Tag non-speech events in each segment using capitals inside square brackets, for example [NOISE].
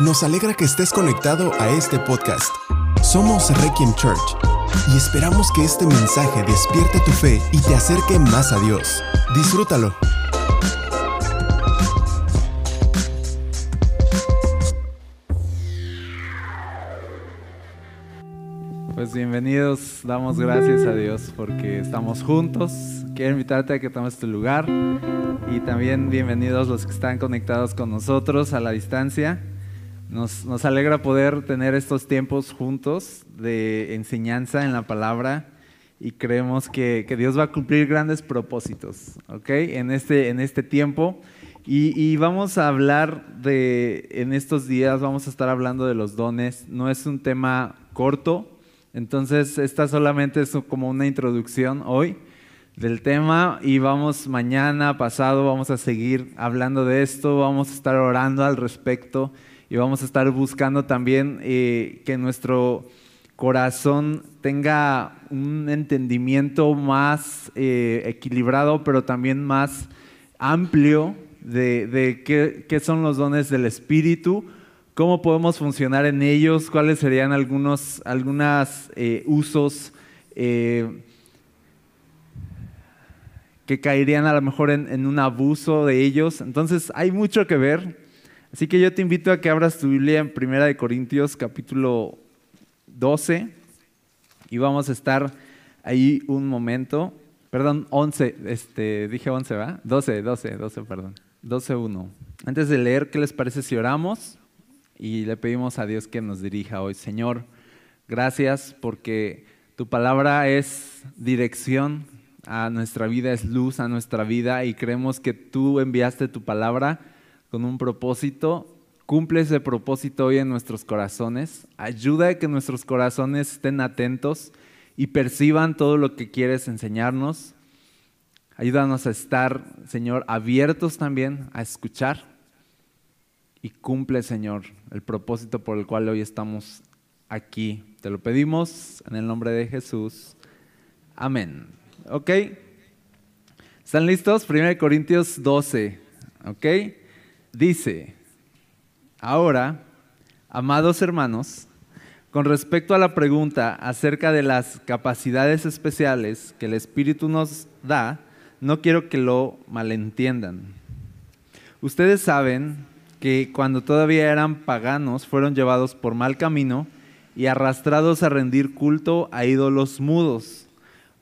Nos alegra que estés conectado a este podcast. Somos Requiem Church y esperamos que este mensaje despierte tu fe y te acerque más a Dios. Disfrútalo. Pues bienvenidos, damos gracias a Dios porque estamos juntos. Quiero invitarte a que tomes tu lugar y también bienvenidos los que están conectados con nosotros a la distancia. Nos, alegra poder tener estos tiempos juntos de enseñanza en la palabra y creemos que, Dios va a cumplir grandes propósitos, ¿ok? En este, en este tiempo. Y, y, vamos a hablar de, en estos días, vamos a estar hablando de los dones. No es un tema corto, entonces esta solamente es como una introducción hoy del tema y vamos mañana, pasado, vamos a seguir hablando de esto, vamos a estar orando al respecto y vamos a estar buscando también eh, que nuestro corazón tenga un entendimiento más eh, equilibrado, pero también más amplio de, qué, qué, son los dones del Espíritu, cómo podemos funcionar en ellos, cuáles serían algunos algunas, eh, usos que caerían a lo mejor en un abuso de ellos. Entonces hay mucho que ver. Así que yo te invito a que abras tu Biblia en Primera de Corintios capítulo 12 y vamos a estar ahí un momento. Perdón, 11, este, dije 11, ¿va? 12, 12, 12, perdón. 12, 1. Antes de leer, ¿qué les parece si oramos? Y le pedimos a Dios que nos dirija hoy. Señor, gracias porque tu palabra es dirección a nuestra vida, es luz a nuestra vida y creemos que tú enviaste tu palabra con un propósito. Cumple ese propósito hoy en nuestros corazones. Ayuda a que nuestros corazones estén atentos y perciban todo lo que quieres enseñarnos. Ayúdanos a estar, Señor, abiertos también a escuchar. Y cumple, Señor, el propósito por el cual hoy estamos aquí. Te lo pedimos en el nombre de Jesús. Amén. ¿Ok? ¿Están listos? 1 Corintios 12. ¿Ok? Dice, ahora, amados hermanos, con respecto a la pregunta acerca de las capacidades especiales que el Espíritu nos da, no quiero que lo malentiendan. Ustedes saben que cuando todavía eran paganos fueron llevados por mal camino y arrastrados a rendir culto a ídolos mudos.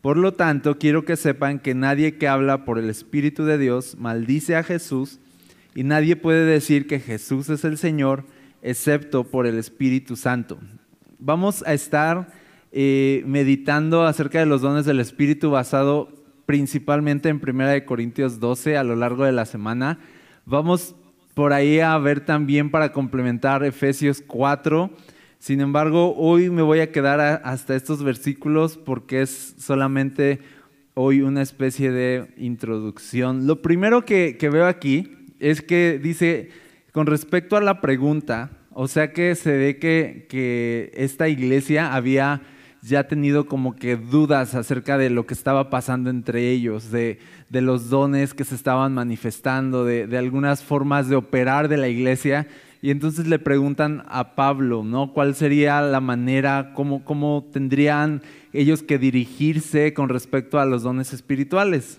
Por lo tanto, quiero que sepan que nadie que habla por el Espíritu de Dios maldice a Jesús, y nadie puede decir que Jesús es el Señor excepto por el Espíritu Santo. Vamos a estar eh, meditando acerca de los dones del Espíritu basado principalmente en 1 Corintios 12 a lo largo de la semana. Vamos por ahí a ver también para complementar Efesios 4. Sin embargo, hoy me voy a quedar hasta estos versículos porque es solamente hoy una especie de introducción. Lo primero que veo aquí es que dice, con respecto a la pregunta, o sea que se ve que, que esta iglesia había ya tenido como que dudas acerca de lo que estaba pasando entre ellos, de, de los dones que se estaban manifestando, de, de, algunas formas de operar de la iglesia. Y entonces le preguntan a Pablo, ¿no? ¿Cuál sería la manera, cómo, cómo tendrían ellos que dirigirse con respecto a los dones espirituales?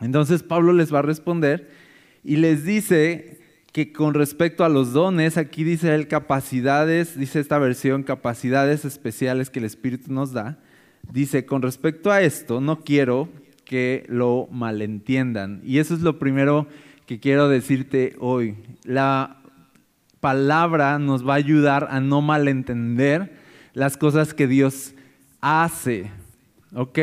Entonces Pablo les va a responder y les dice que con respecto a los dones, aquí dice él capacidades, dice esta versión, capacidades especiales que el Espíritu nos da. Dice, con respecto a esto, no quiero que lo malentiendan. Y eso es lo primero que quiero decirte hoy. La palabra nos va a ayudar a no malentender las cosas que Dios hace. ¿Ok?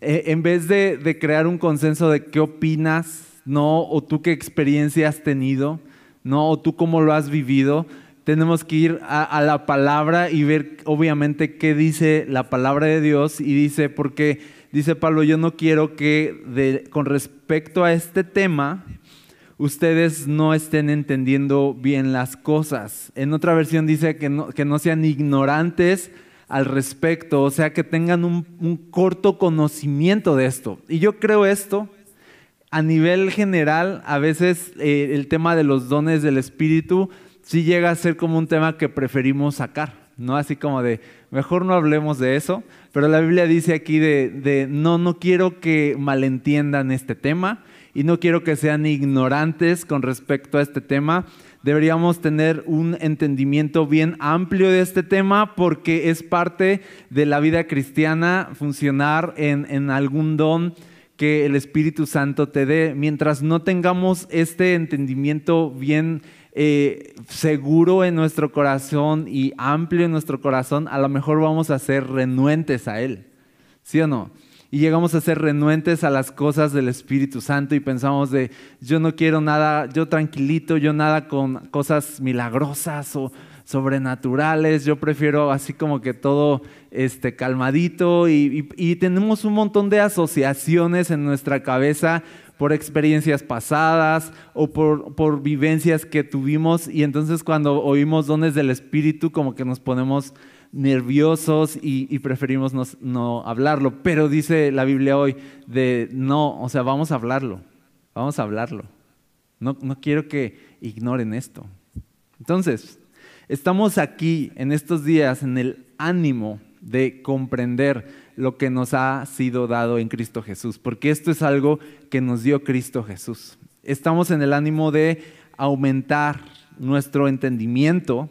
En vez de, de crear un consenso de qué opinas, ¿no? O tú qué experiencia has tenido, ¿no? O tú cómo lo has vivido. Tenemos que ir a, la palabra y ver obviamente qué dice la palabra de Dios y dice, porque dice Pablo, yo no quiero que con respecto a este tema ustedes no estén entendiendo bien las cosas. En otra versión dice que no, que no sean ignorantes al respecto, o sea, que tengan un corto conocimiento de esto. Y yo creo esto a nivel general, a veces eh, el tema de los dones del Espíritu sí llega a ser como un tema que preferimos sacar, ¿no? Así como de, mejor no hablemos de eso, pero la Biblia dice aquí de, de no, no quiero que malentiendan este tema y no quiero que sean ignorantes con respecto a este tema. Deberíamos tener un entendimiento bien amplio de este tema porque es parte de la vida cristiana funcionar en, en algún don que el Espíritu Santo te dé. Mientras no tengamos este entendimiento bien eh, seguro en nuestro corazón y amplio en nuestro corazón, a lo mejor vamos a ser renuentes a Él. ¿Sí o no? Y llegamos a ser renuentes a las cosas del Espíritu Santo y pensamos de, yo no quiero nada, yo tranquilito, yo nada con cosas milagrosas o sobrenaturales, yo prefiero así como que todo este, calmadito y, tenemos un montón de asociaciones en nuestra cabeza por experiencias pasadas o por, por vivencias que tuvimos y entonces cuando oímos dones del Espíritu como que nos ponemos nerviosos y, preferimos no, no, hablarlo. Pero dice la Biblia hoy de no, o sea, vamos a hablarlo, vamos a hablarlo. No, no quiero que ignoren esto. Entonces, Estamos aquí en estos días en el ánimo de comprender lo que nos ha sido dado en Cristo Jesús, porque esto es algo que nos dio Cristo Jesús. Estamos en el ánimo de aumentar nuestro entendimiento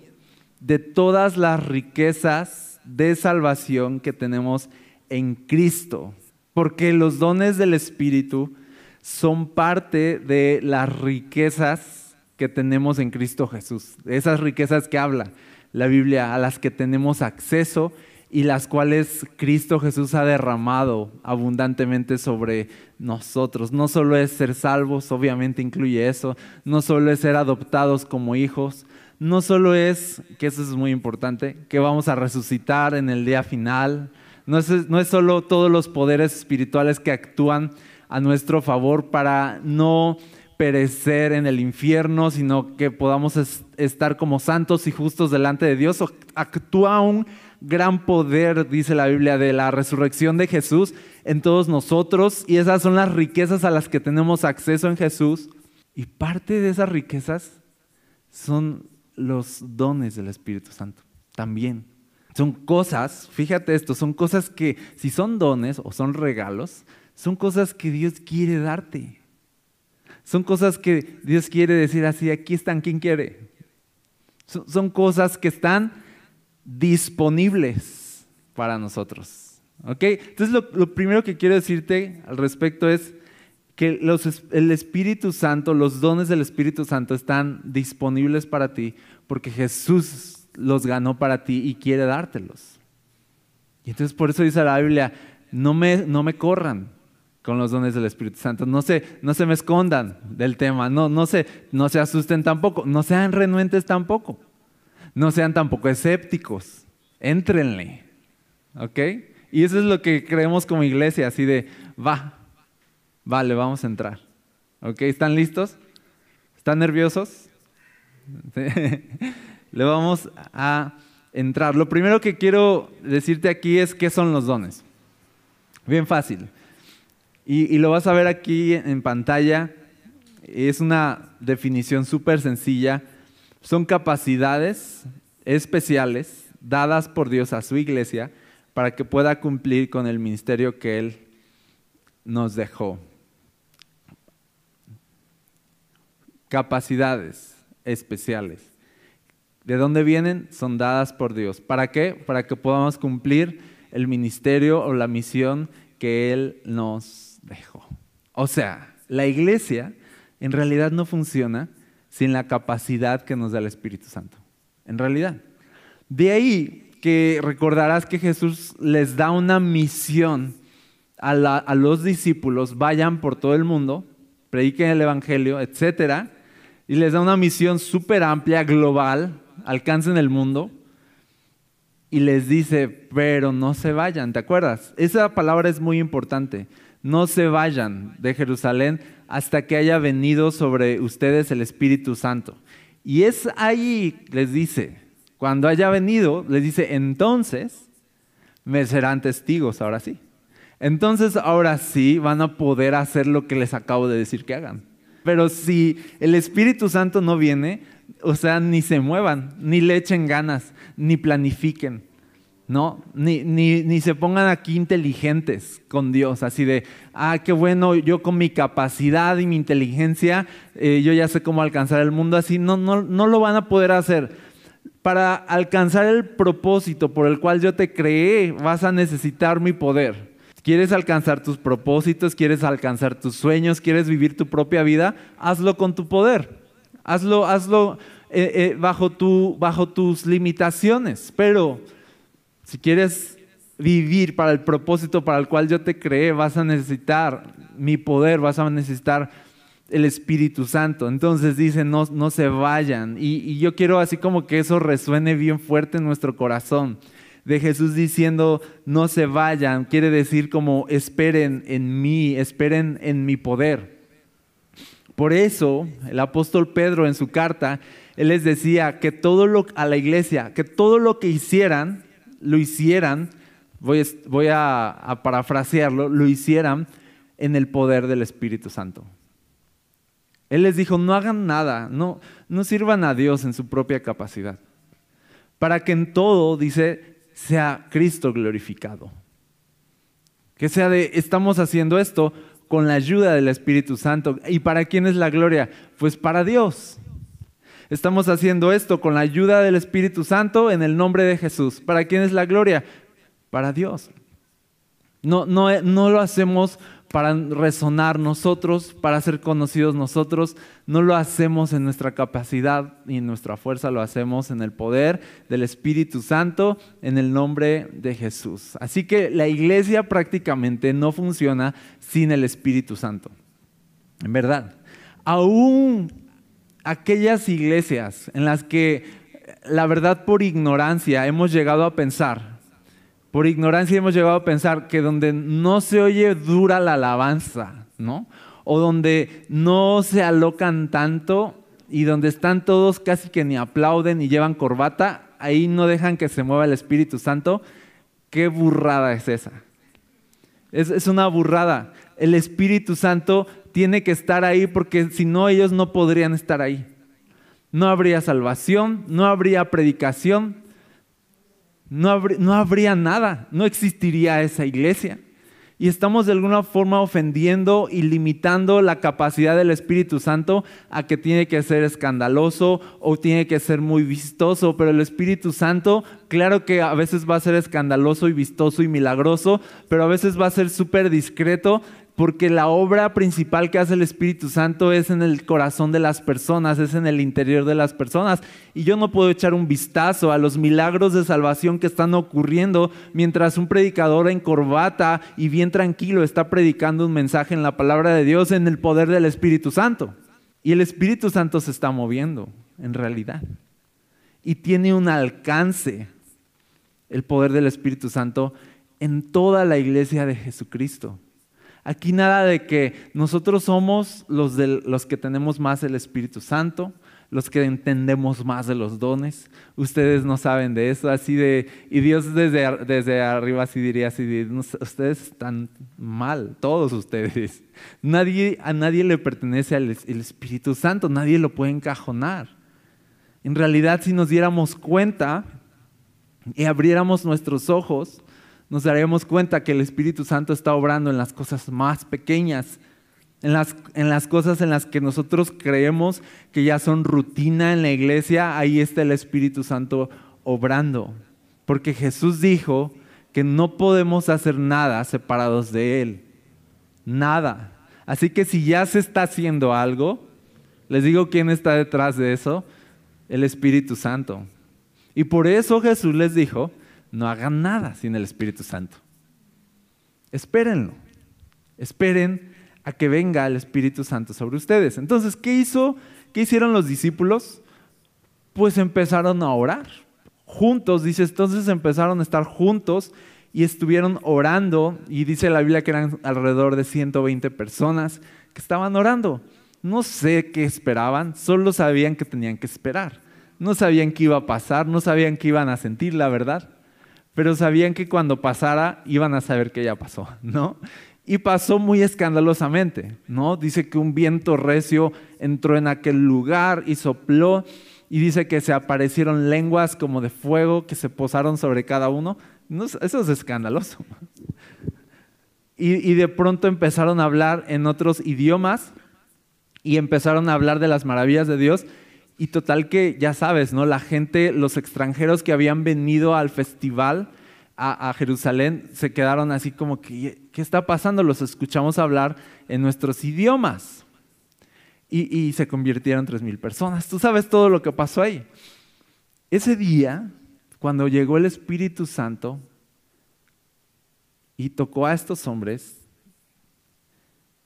de todas las riquezas de salvación que tenemos en Cristo, porque los dones del Espíritu son parte de las riquezas que tenemos en Cristo Jesús, esas riquezas que habla la Biblia, a las que tenemos acceso y las cuales Cristo Jesús ha derramado abundantemente sobre nosotros. No solo es ser salvos, obviamente incluye eso, no solo es ser adoptados como hijos, no solo es, que eso es muy importante, que vamos a resucitar en el día final, no es, no es solo todos los poderes espirituales que actúan a nuestro favor para no perecer en el infierno, sino que podamos estar como santos y justos delante de Dios. Actúa un gran poder, dice la Biblia, de la resurrección de Jesús en todos nosotros y esas son las riquezas a las que tenemos acceso en Jesús. Y parte de esas riquezas son los dones del Espíritu Santo también. Son cosas, fíjate esto, son cosas que si son dones o son regalos, son cosas que Dios quiere darte. Son cosas que Dios quiere decir así, aquí están, ¿quién quiere? Son, cosas que están disponibles para nosotros. ¿Ok? Entonces lo, primero que quiero decirte al respecto es que el Espíritu Santo, los dones del Espíritu Santo están disponibles para ti porque Jesús los ganó para ti y quiere dártelos. Y entonces por eso dice la Biblia, no me, no me corran, con los dones del Espíritu Santo. No se, no se me escondan del tema, no, no, se, no se asusten tampoco, no sean renuentes tampoco, no sean tampoco escépticos, éntrenle, ¿ok? Y eso es lo que creemos como iglesia, así de, va, vale, vamos a entrar, ¿ok? ¿Están listos? ¿Están nerviosos? [LAUGHS] Le vamos a entrar. Lo primero que quiero decirte aquí es qué son los dones. Bien fácil. Y, lo vas a ver aquí en pantalla. Es una definición súper sencilla. Son capacidades especiales dadas por Dios a su iglesia para que pueda cumplir con el ministerio que Él nos dejó. Capacidades especiales. ¿De dónde vienen? Son dadas por Dios. ¿Para qué? Para que podamos cumplir el ministerio o la misión que Él nos O sea, la iglesia en realidad no funciona sin la capacidad que nos da el Espíritu Santo. En realidad. De ahí que recordarás que Jesús les da una misión a, los discípulos, vayan por todo el mundo, prediquen el Evangelio, etc. Y les da una misión súper amplia, global, alcancen el mundo. Y les dice, pero no se vayan, ¿te acuerdas? Esa palabra es muy importante no se vayan de Jerusalén hasta que haya venido sobre ustedes el Espíritu Santo. Y es ahí, les dice, cuando haya venido, les dice, entonces me serán testigos, ahora sí. Entonces, ahora sí van a poder hacer lo que les acabo de decir que hagan. Pero si el Espíritu Santo no viene, o sea, ni se muevan, ni le echen ganas, ni planifiquen. ¿No? Ni, ni, se pongan aquí inteligentes con Dios, así de, ah, qué bueno, yo con mi capacidad y mi inteligencia, eh, yo ya sé cómo alcanzar el mundo, así no, no, no lo van a poder hacer. Para alcanzar el propósito por el cual yo te creé, vas a necesitar mi poder. ¿Quieres alcanzar tus propósitos? ¿Quieres alcanzar tus sueños? ¿Quieres vivir tu propia vida? Hazlo con tu poder. Hazlo, hazlo eh, eh, bajo, tu, bajo tus limitaciones. Pero si quieres vivir para el propósito para el cual yo te creé, vas a necesitar mi poder, vas a necesitar el Espíritu Santo. Entonces dice, no, no se vayan. Y, yo quiero así como que eso resuene bien fuerte en nuestro corazón. De Jesús diciendo, no se vayan, quiere decir como esperen en mí, esperen en mi poder. Por eso el apóstol Pedro en su carta, él les decía que todo lo a la iglesia, que todo lo que hicieran, lo hicieran, voy, voy a, parafrasearlo, lo hicieran en el poder del Espíritu Santo. Él les dijo, no hagan nada, no, no sirvan a Dios en su propia capacidad, para que en todo, dice, sea Cristo glorificado. Que sea de, estamos haciendo esto con la ayuda del Espíritu Santo. ¿Y para quién es la gloria? Pues para Dios. Estamos haciendo esto con la ayuda del Espíritu Santo en el nombre de Jesús. ¿Para quién es la gloria? Para Dios. No, no, no lo hacemos para resonar nosotros, para ser conocidos nosotros. No lo hacemos en nuestra capacidad y en nuestra fuerza, lo hacemos en el poder del Espíritu Santo, en el nombre de Jesús. Así que la iglesia prácticamente no funciona sin el Espíritu Santo. En verdad. Aún aquellas iglesias en las que la verdad por ignorancia hemos llegado a pensar, por ignorancia hemos llegado a pensar que donde no se oye dura la alabanza, ¿no? O donde no se alocan tanto y donde están todos casi que ni aplauden y llevan corbata, ahí no dejan que se mueva el Espíritu Santo. ¿Qué burrada es esa? Es, es una burrada. El Espíritu Santo tiene que estar ahí porque si no ellos no podrían estar ahí. No habría salvación, no habría predicación, no no habría nada, no existiría esa iglesia. Y estamos de alguna forma ofendiendo y limitando la capacidad del Espíritu Santo a que tiene que ser escandaloso o tiene que ser muy vistoso, pero el Espíritu Santo, claro que a veces va a ser escandaloso y vistoso y milagroso, pero a veces va a ser súper discreto porque la obra principal que hace el Espíritu Santo es en el corazón de las personas, es en el interior de las personas. Y yo no puedo echar un vistazo a los milagros de salvación que están ocurriendo mientras un predicador en corbata y bien tranquilo está predicando un mensaje en la palabra de Dios en el poder del Espíritu Santo. Y el Espíritu Santo se está moviendo, en realidad. Y tiene un alcance el poder del Espíritu Santo en toda la iglesia de Jesucristo. Aquí nada de que nosotros somos los, de, los que tenemos más el Espíritu Santo, los que entendemos más de los dones. Ustedes no saben de eso, así de, y Dios desde, desde arriba así diría, así ustedes están mal, todos ustedes. [LAUGHS] Nadie, a nadie le pertenece el Espíritu Santo, nadie lo puede encajonar. En realidad, si nos diéramos cuenta y abriéramos nuestros ojos, nos daremos cuenta que el Espíritu Santo está obrando en las cosas más pequeñas, en las, en las cosas en las que nosotros creemos que ya son rutina en la iglesia, ahí está el Espíritu Santo obrando. Porque Jesús dijo que no podemos hacer nada separados de Él. Nada. Así que si ya se está haciendo algo, les digo quién está detrás de eso, el Espíritu Santo. Y por eso Jesús les dijo no hagan nada sin el Espíritu Santo. Espérenlo. Esperen a que venga el Espíritu Santo sobre ustedes. Entonces, ¿qué hizo? ¿Qué hicieron los discípulos? Pues empezaron a orar juntos, dice, entonces empezaron a estar juntos y estuvieron orando y dice la Biblia que eran alrededor de 120 personas que estaban orando. No sé qué esperaban, solo sabían que tenían que esperar. No sabían qué iba a pasar, no sabían qué iban a sentir, la verdad pero sabían que cuando pasara iban a saber que ya pasó, ¿no? Y pasó muy escandalosamente, ¿no? Dice que un viento recio entró en aquel lugar y sopló y dice que se aparecieron lenguas como de fuego que se posaron sobre cada uno. eso es escandaloso. Y, de pronto empezaron a hablar en otros idiomas y empezaron a hablar de las maravillas de Dios. Y total que, ya sabes, ¿no? La gente, los extranjeros que habían venido al festival a, Jerusalén, se quedaron así como que, ¿qué está pasando? Los escuchamos hablar en nuestros idiomas. Y, y se convirtieron en tres mil personas. Tú sabes todo lo que pasó ahí. Ese día, cuando llegó el Espíritu Santo, y tocó a estos hombres,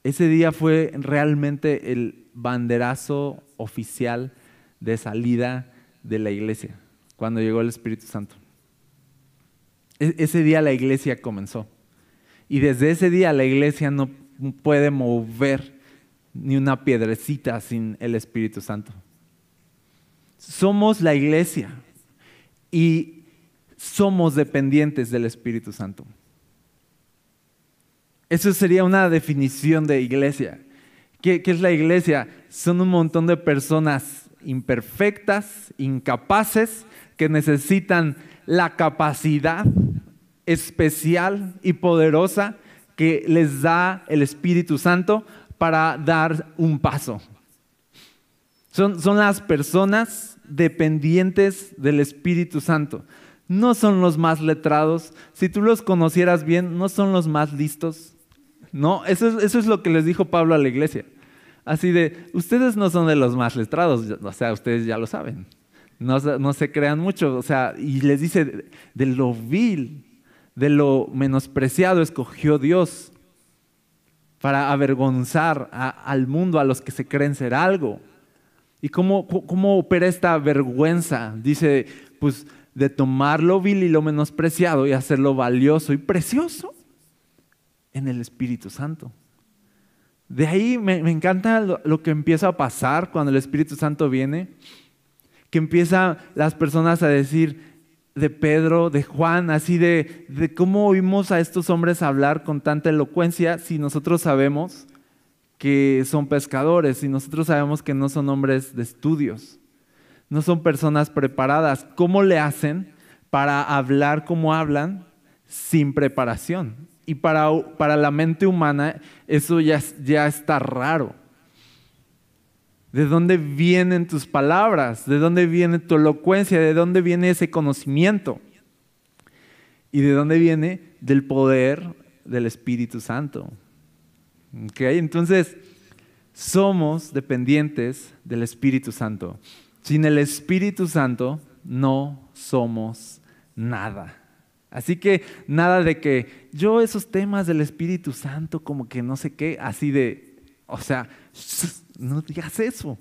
ese día fue realmente el banderazo oficial de salida de la iglesia, cuando llegó el Espíritu Santo. E-, ese día la iglesia comenzó. Y desde ese día la iglesia no puede mover ni una piedrecita sin el Espíritu Santo. Somos la iglesia y somos dependientes del Espíritu Santo. Eso sería una definición de iglesia. ¿Qué, es la iglesia? Son un montón de personas imperfectas, incapaces, que necesitan la capacidad especial y poderosa que les da el Espíritu Santo para dar un paso. Son, son, las personas dependientes del Espíritu Santo. No son los más letrados. Si tú los conocieras bien, no son los más listos. No, eso es, lo que les dijo Pablo a la iglesia. Así de, ustedes no son de los más letrados, o sea, ustedes ya lo saben. No, se crean mucho, o sea, y les dice, de, lo vil, de lo menospreciado escogió Dios para avergonzar al mundo, a los que se creen ser algo. ¿Y cómo, cómo opera esta vergüenza? Dice, pues de tomar lo vil y lo menospreciado y hacerlo valioso y precioso en el Espíritu Santo. De ahí me, encanta lo, que empieza a pasar cuando el Espíritu Santo viene, que empiezan las personas a decir de Pedro, de Juan, así de, de cómo oímos a estos hombres hablar con tanta elocuencia si nosotros sabemos que son pescadores, si nosotros sabemos que no son hombres de estudios, no son personas preparadas. ¿Cómo le hacen para hablar como hablan sin preparación? Y para, para la mente humana eso ya, ya está raro. ¿De dónde vienen tus palabras? ¿De dónde viene tu elocuencia? ¿De dónde viene ese conocimiento? ¿Y de dónde viene? Del poder del Espíritu Santo. ¿Okay? Entonces, somos dependientes del Espíritu Santo. Sin el Espíritu Santo no somos nada. Así que nada de que yo esos temas del Espíritu Santo, como que no sé qué, así de, o sea, no digas eso.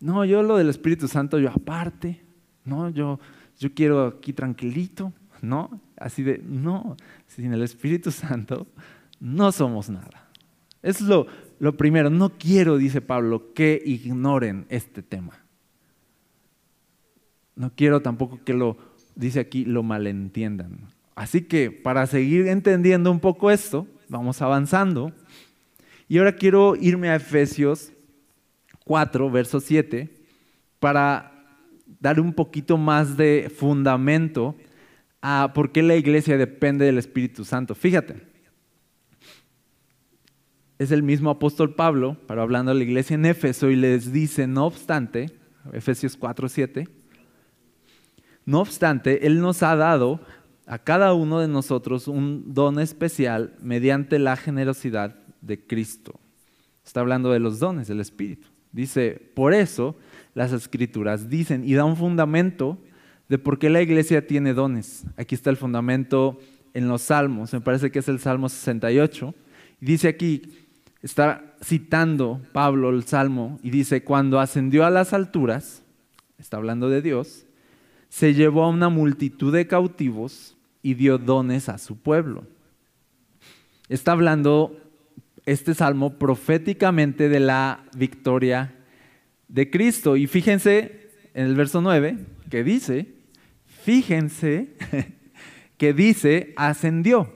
No, yo lo del Espíritu Santo, yo aparte, no, yo, yo quiero aquí tranquilito, ¿no? Así de, no, sin el Espíritu Santo no somos nada. Es lo, lo primero, no quiero, dice Pablo, que ignoren este tema. No quiero tampoco que lo dice aquí, lo malentiendan. Así que para seguir entendiendo un poco esto, vamos avanzando. Y ahora quiero irme a Efesios 4, verso 7, para dar un poquito más de fundamento a por qué la iglesia depende del Espíritu Santo. Fíjate, es el mismo apóstol Pablo, para hablando a la iglesia en Éfeso, y les dice, no obstante, Efesios 4, 7, no obstante, Él nos ha dado a cada uno de nosotros un don especial mediante la generosidad de Cristo. Está hablando de los dones del Espíritu. Dice, por eso las escrituras dicen y da un fundamento de por qué la iglesia tiene dones. Aquí está el fundamento en los salmos, me parece que es el Salmo 68. Y dice aquí, está citando Pablo el Salmo y dice, cuando ascendió a las alturas, está hablando de Dios, se llevó a una multitud de cautivos y dio dones a su pueblo. Está hablando este salmo proféticamente de la victoria de Cristo. Y fíjense en el verso 9 que dice, fíjense [LAUGHS] que dice, ascendió.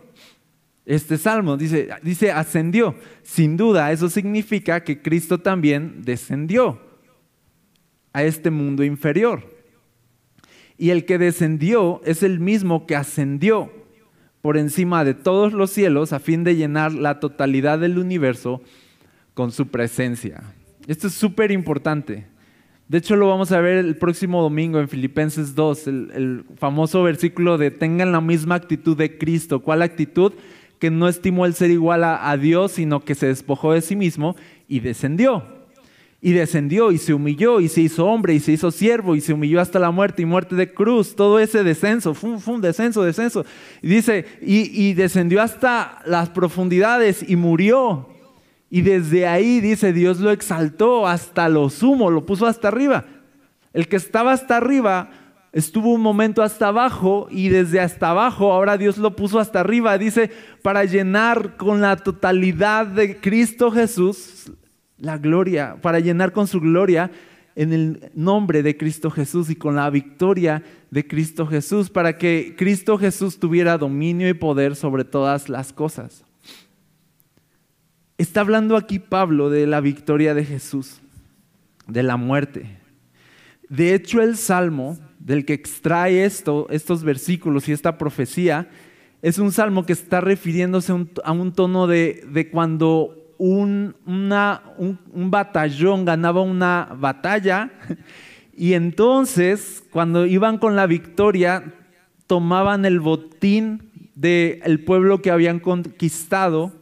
Este salmo dice, dice, ascendió. Sin duda, eso significa que Cristo también descendió a este mundo inferior. Y el que descendió es el mismo que ascendió por encima de todos los cielos a fin de llenar la totalidad del universo con su presencia. Esto es súper importante. De hecho, lo vamos a ver el próximo domingo en Filipenses 2, el, famoso versículo de tengan la misma actitud de Cristo. ¿Cuál actitud? Que no estimó el ser igual a Dios, sino que se despojó de sí mismo y descendió y descendió y se humilló y se hizo hombre y se hizo siervo y se humilló hasta la muerte y muerte de cruz. Todo ese descenso, fue un descenso, descenso. Y dice, y, descendió hasta las profundidades y murió. Y desde ahí, dice, Dios lo exaltó hasta lo sumo, lo puso hasta arriba. El que estaba hasta arriba estuvo un momento hasta abajo y desde hasta abajo ahora Dios lo puso hasta arriba. Dice, para llenar con la totalidad de Cristo Jesús la gloria, para llenar con su gloria en el nombre de Cristo Jesús y con la victoria de Cristo Jesús, para que Cristo Jesús tuviera dominio y poder sobre todas las cosas. Está hablando aquí Pablo de la victoria de Jesús, de la muerte. De hecho, el salmo del que extrae esto, estos versículos y esta profecía, es un salmo que está refiriéndose a un, tono de, de cuando un, un, batallón ganaba una batalla [LAUGHS] y entonces cuando iban con la victoria tomaban el botín del pueblo que habían conquistado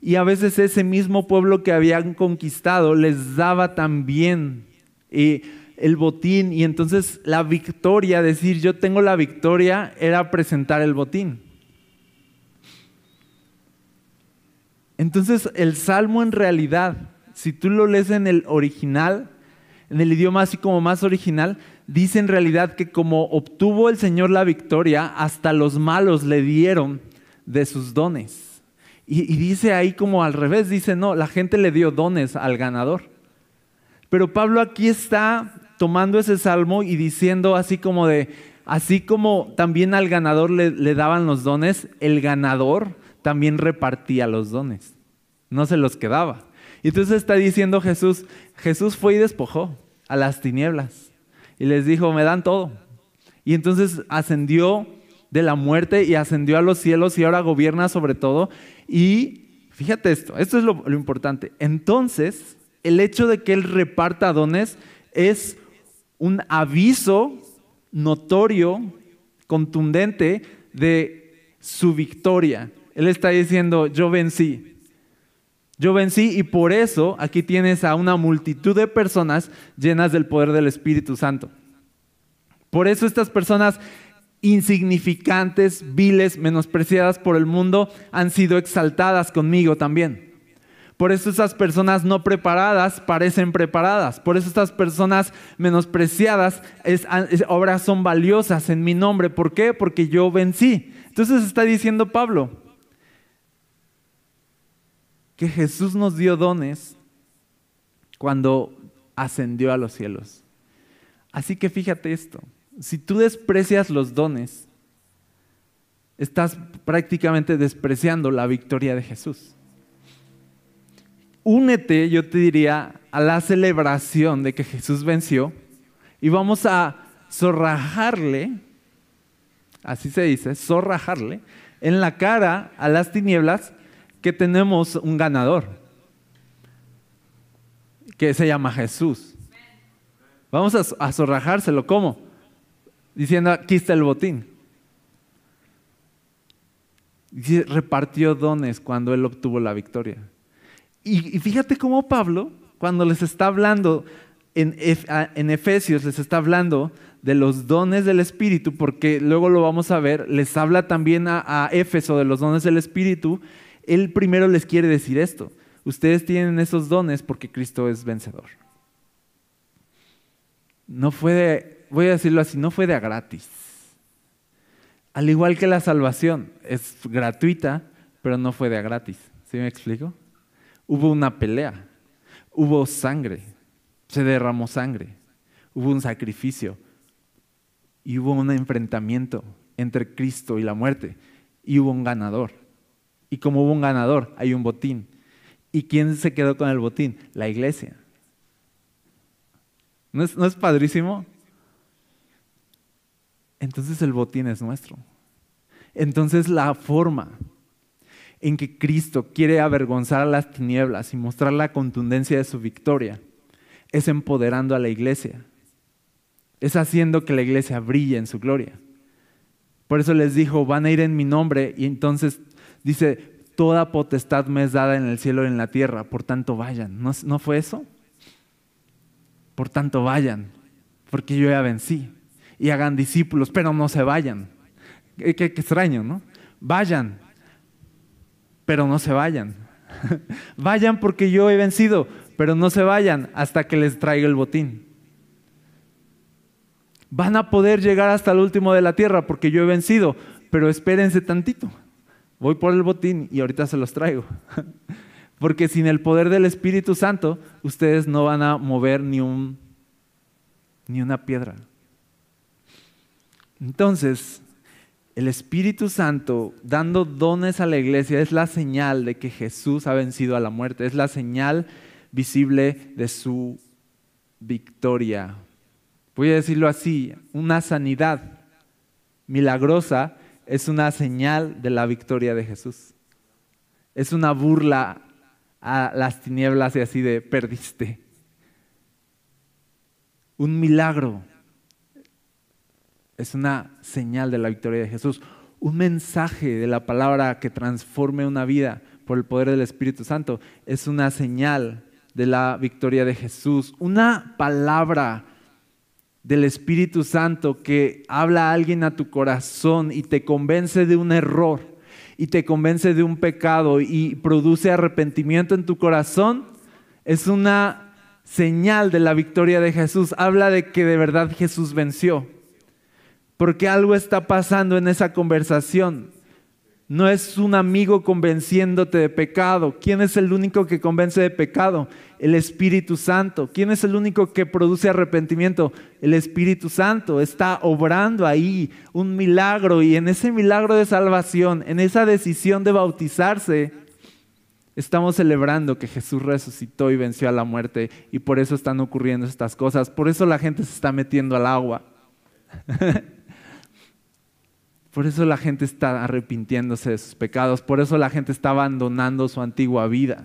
y a veces ese mismo pueblo que habían conquistado les daba también eh, el botín y entonces la victoria, decir yo tengo la victoria, era presentar el botín. Entonces el salmo en realidad, si tú lo lees en el original, en el idioma así como más original, dice en realidad que como obtuvo el Señor la victoria, hasta los malos le dieron de sus dones. Y, dice ahí como al revés, dice, no, la gente le dio dones al ganador. Pero Pablo aquí está tomando ese salmo y diciendo así como de, así como también al ganador le, daban los dones, el ganador también repartía los dones, no se los quedaba. Y entonces está diciendo Jesús, Jesús fue y despojó a las tinieblas y les dijo, me dan todo. Y entonces ascendió de la muerte y ascendió a los cielos y ahora gobierna sobre todo. Y fíjate esto, esto es lo, lo importante. Entonces, el hecho de que Él reparta dones es un aviso notorio, contundente de su victoria. Él está diciendo, yo vencí. Yo vencí y por eso aquí tienes a una multitud de personas llenas del poder del Espíritu Santo. Por eso estas personas insignificantes, viles, menospreciadas por el mundo, han sido exaltadas conmigo también. Por eso estas personas no preparadas parecen preparadas. Por eso estas personas menospreciadas ahora son valiosas en mi nombre. ¿Por qué? Porque yo vencí. Entonces está diciendo Pablo, que Jesús nos dio dones cuando ascendió a los cielos. Así que fíjate esto, si tú desprecias los dones, estás prácticamente despreciando la victoria de Jesús. Únete, yo te diría, a la celebración de que Jesús venció y vamos a zorrajarle, así se dice, zorrajarle, en la cara a las tinieblas que tenemos un ganador, que se llama Jesús. Vamos a, zorrajárselo, ¿cómo? Diciendo, aquí está el botín. Repartió dones cuando él obtuvo la victoria. Y, fíjate cómo Pablo, cuando les está hablando en, en, Efesios, les está hablando de los dones del Espíritu, porque luego lo vamos a ver, les habla también a, a Éfeso de los dones del Espíritu, él primero les quiere decir esto. Ustedes tienen esos dones porque Cristo es vencedor. No fue de, voy a decirlo así, no fue de a gratis. Al igual que la salvación, es gratuita, pero no fue de a gratis. ¿Sí me explico? Hubo una pelea, hubo sangre, se derramó sangre, hubo un sacrificio y hubo un enfrentamiento entre Cristo y la muerte y hubo un ganador. Y como hubo un ganador, hay un botín. ¿Y quién se quedó con el botín? La iglesia. ¿No es, ¿No es padrísimo? Entonces el botín es nuestro. Entonces la forma en que Cristo quiere avergonzar a las tinieblas y mostrar la contundencia de su victoria es empoderando a la iglesia. Es haciendo que la iglesia brille en su gloria. Por eso les dijo, van a ir en mi nombre y entonces dice, toda potestad me es dada en el cielo y en la tierra, por tanto vayan. ¿No, fue eso? Por tanto vayan, porque yo ya vencí. Y hagan discípulos, pero no se vayan. Qué, qué extraño, ¿no? Vayan, pero no se vayan. [LAUGHS] vayan porque yo he vencido, pero no se vayan hasta que les traiga el botín. Van a poder llegar hasta el último de la tierra porque yo he vencido, pero espérense tantito. Voy por el botín y ahorita se los traigo. [LAUGHS] porque sin el poder del Espíritu Santo, ustedes no van a mover ni, un, ni una piedra. Entonces, el Espíritu Santo dando dones a la iglesia es la señal de que Jesús ha vencido a la muerte, es la señal visible de su victoria. Voy a decirlo así, una sanidad milagrosa es una señal de la victoria de Jesús. Es una burla a las tinieblas y así de perdiste. Un milagro es una señal de la victoria de Jesús. Un mensaje de la palabra que transforme una vida por el poder del Espíritu Santo es una señal de la victoria de Jesús. Una palabra del Espíritu Santo que habla a alguien a tu corazón y te convence de un error y te convence de un pecado y produce arrepentimiento en tu corazón, es una señal de la victoria de Jesús. Habla de que de verdad Jesús venció porque algo está pasando en esa conversación. No es un amigo convenciéndote de pecado. ¿Quién es el único que convence de pecado? El Espíritu Santo. ¿Quién es el único que produce arrepentimiento? El Espíritu Santo. Está obrando ahí un milagro y en ese milagro de salvación, en esa decisión de bautizarse, estamos celebrando que Jesús resucitó y venció a la muerte y por eso están ocurriendo estas cosas. Por eso la gente se está metiendo al agua. [LAUGHS] Por eso la gente está arrepintiéndose de sus pecados, por eso la gente está abandonando su antigua vida.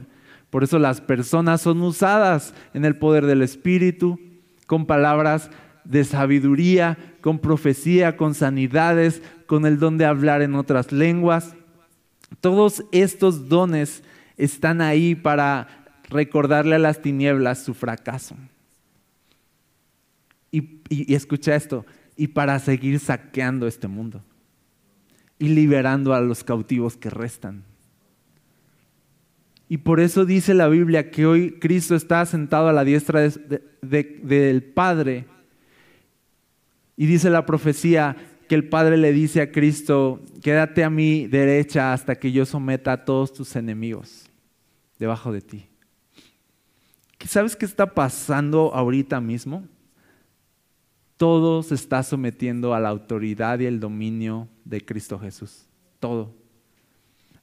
Por eso las personas son usadas en el poder del Espíritu, con palabras de sabiduría, con profecía, con sanidades, con el don de hablar en otras lenguas. Todos estos dones están ahí para recordarle a las tinieblas su fracaso. Y, escucha esto, y para seguir saqueando este mundo y liberando a los cautivos que restan. Y por eso dice la Biblia que hoy Cristo está sentado a la diestra del Padre. Y dice la profecía que el Padre le dice a Cristo, quédate a mi derecha hasta que yo someta a todos tus enemigos debajo de ti. ¿Sabes qué está pasando ahorita mismo? Todo se está sometiendo a la autoridad y el dominio de Cristo Jesús. Todo.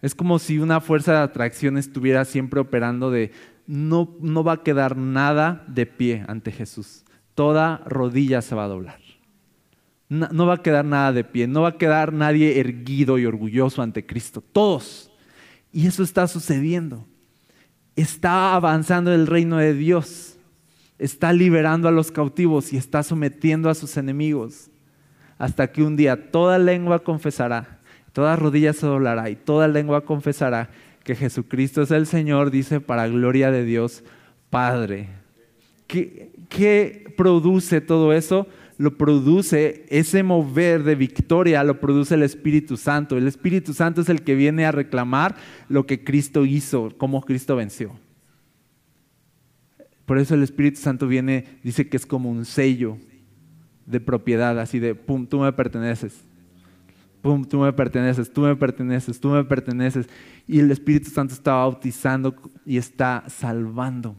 Es como si una fuerza de atracción estuviera siempre operando de no, no va a quedar nada de pie ante Jesús. Toda rodilla se va a doblar. No, no va a quedar nada de pie. No va a quedar nadie erguido y orgulloso ante Cristo. Todos. Y eso está sucediendo. Está avanzando el reino de Dios está liberando a los cautivos y está sometiendo a sus enemigos, hasta que un día toda lengua confesará, toda rodilla se doblará y toda lengua confesará que Jesucristo es el Señor, dice, para gloria de Dios Padre. ¿Qué, qué produce todo eso? Lo produce ese mover de victoria, lo produce el Espíritu Santo. El Espíritu Santo es el que viene a reclamar lo que Cristo hizo, cómo Cristo venció. Por eso el Espíritu Santo viene, dice que es como un sello de propiedad, así de, pum, tú me perteneces. Pum, tú me perteneces, tú me perteneces, tú me perteneces. Y el Espíritu Santo está bautizando y está salvando.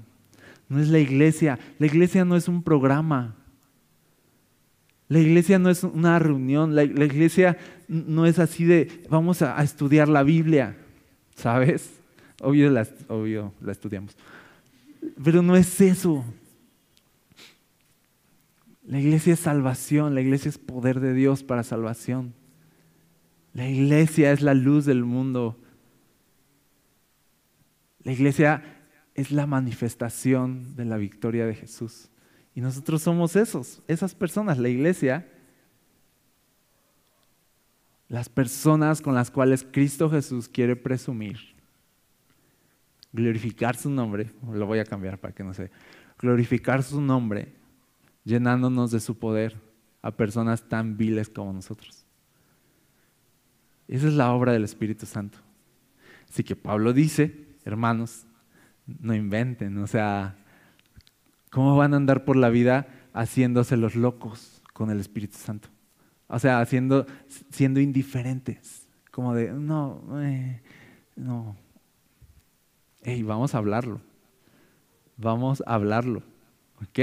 No es la iglesia. La iglesia no es un programa. La iglesia no es una reunión. La, iglesia no es así de, vamos a, estudiar la Biblia. ¿Sabes? Obvio obvio la estudiamos. Pero no es eso. La iglesia es salvación, la iglesia es poder de Dios para salvación. La iglesia es la luz del mundo. La iglesia es la manifestación de la victoria de Jesús. Y nosotros somos esos, esas personas, la iglesia, las personas con las cuales Cristo Jesús quiere presumir, glorificar su nombre, lo voy a cambiar para que no se, glorificar su nombre, llenándonos de su poder a personas tan viles como nosotros. Esa es la obra del Espíritu Santo. Así que Pablo dice, hermanos, no inventen, o sea, ¿cómo van a andar por la vida haciéndose los locos con el Espíritu Santo? O sea, haciendo, siendo indiferentes, como de, no, eh, no. Hey, vamos a hablarlo. Vamos a hablarlo. ¿Ok?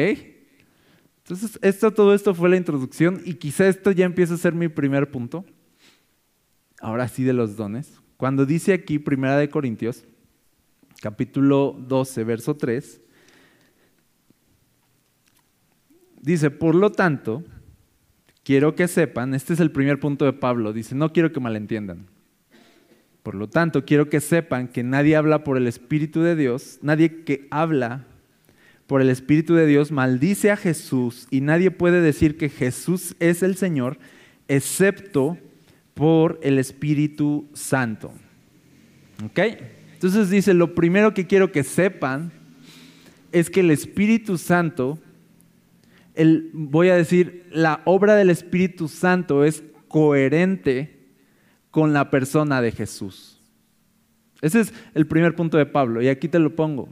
Entonces, esto, todo esto fue la introducción y quizá esto ya empieza a ser mi primer punto. Ahora sí de los dones. Cuando dice aquí, Primera de Corintios, capítulo 12, verso 3, dice, por lo tanto, quiero que sepan, este es el primer punto de Pablo, dice, no quiero que malentiendan. Por lo tanto, quiero que sepan que nadie habla por el Espíritu de Dios, nadie que habla por el Espíritu de Dios maldice a Jesús y nadie puede decir que Jesús es el Señor excepto por el Espíritu Santo. ¿Ok? Entonces dice, lo primero que quiero que sepan es que el Espíritu Santo, el, voy a decir, la obra del Espíritu Santo es coherente con la persona de Jesús. Ese es el primer punto de Pablo y aquí te lo pongo.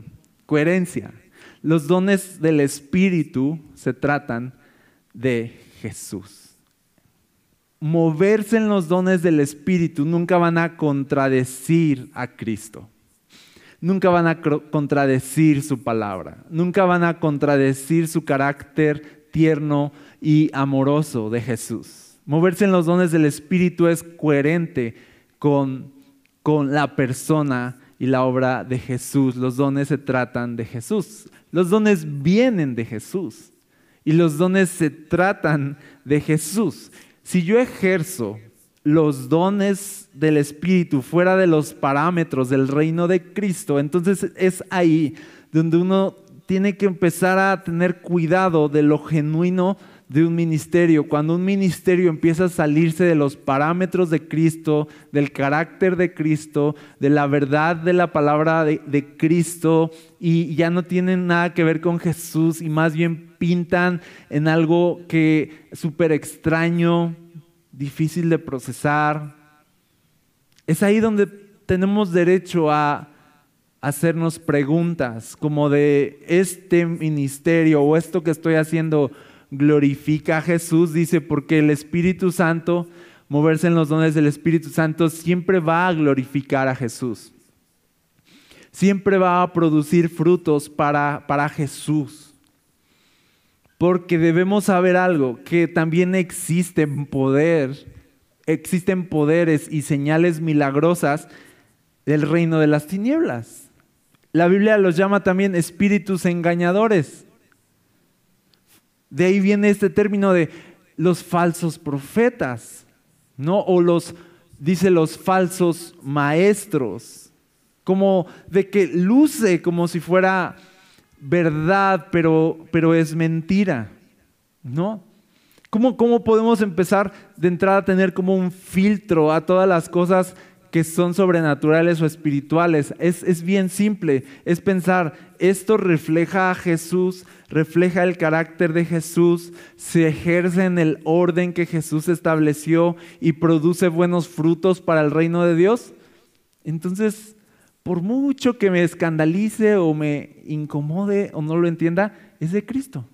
Coherencia. Los dones del Espíritu se tratan de Jesús. Moverse en los dones del Espíritu nunca van a contradecir a Cristo. Nunca van a contradecir su palabra. Nunca van a contradecir su carácter tierno y amoroso de Jesús. Moverse en los dones del Espíritu es coherente con, con la persona y la obra de Jesús. Los dones se tratan de Jesús. Los dones vienen de Jesús. Y los dones se tratan de Jesús. Si yo ejerzo los dones del Espíritu fuera de los parámetros del reino de Cristo, entonces es ahí donde uno tiene que empezar a tener cuidado de lo genuino de un ministerio, cuando un ministerio empieza a salirse de los parámetros de Cristo, del carácter de Cristo, de la verdad de la palabra de, Cristo, y ya no tienen nada que ver con Jesús y más bien pintan en algo que súper extraño, difícil de procesar, es ahí donde tenemos derecho a hacernos preguntas como de este ministerio o esto que estoy haciendo glorifica a Jesús, dice, porque el Espíritu Santo, moverse en los dones del Espíritu Santo, siempre va a glorificar a Jesús. Siempre va a producir frutos para, para Jesús. Porque debemos saber algo, que también existen poder, existen poderes y señales milagrosas del reino de las tinieblas. La Biblia los llama también espíritus engañadores. De ahí viene este término de los falsos profetas, ¿no? O los, dice los falsos maestros, como de que luce como si fuera verdad, pero, pero es mentira, ¿no? ¿Cómo, ¿Cómo podemos empezar de entrada a tener como un filtro a todas las cosas que son sobrenaturales o espirituales. Es, bien simple, es pensar, esto refleja a Jesús, refleja el carácter de Jesús, se ejerce en el orden que Jesús estableció y produce buenos frutos para el reino de Dios. Entonces, por mucho que me escandalice o me incomode o no lo entienda, es de Cristo.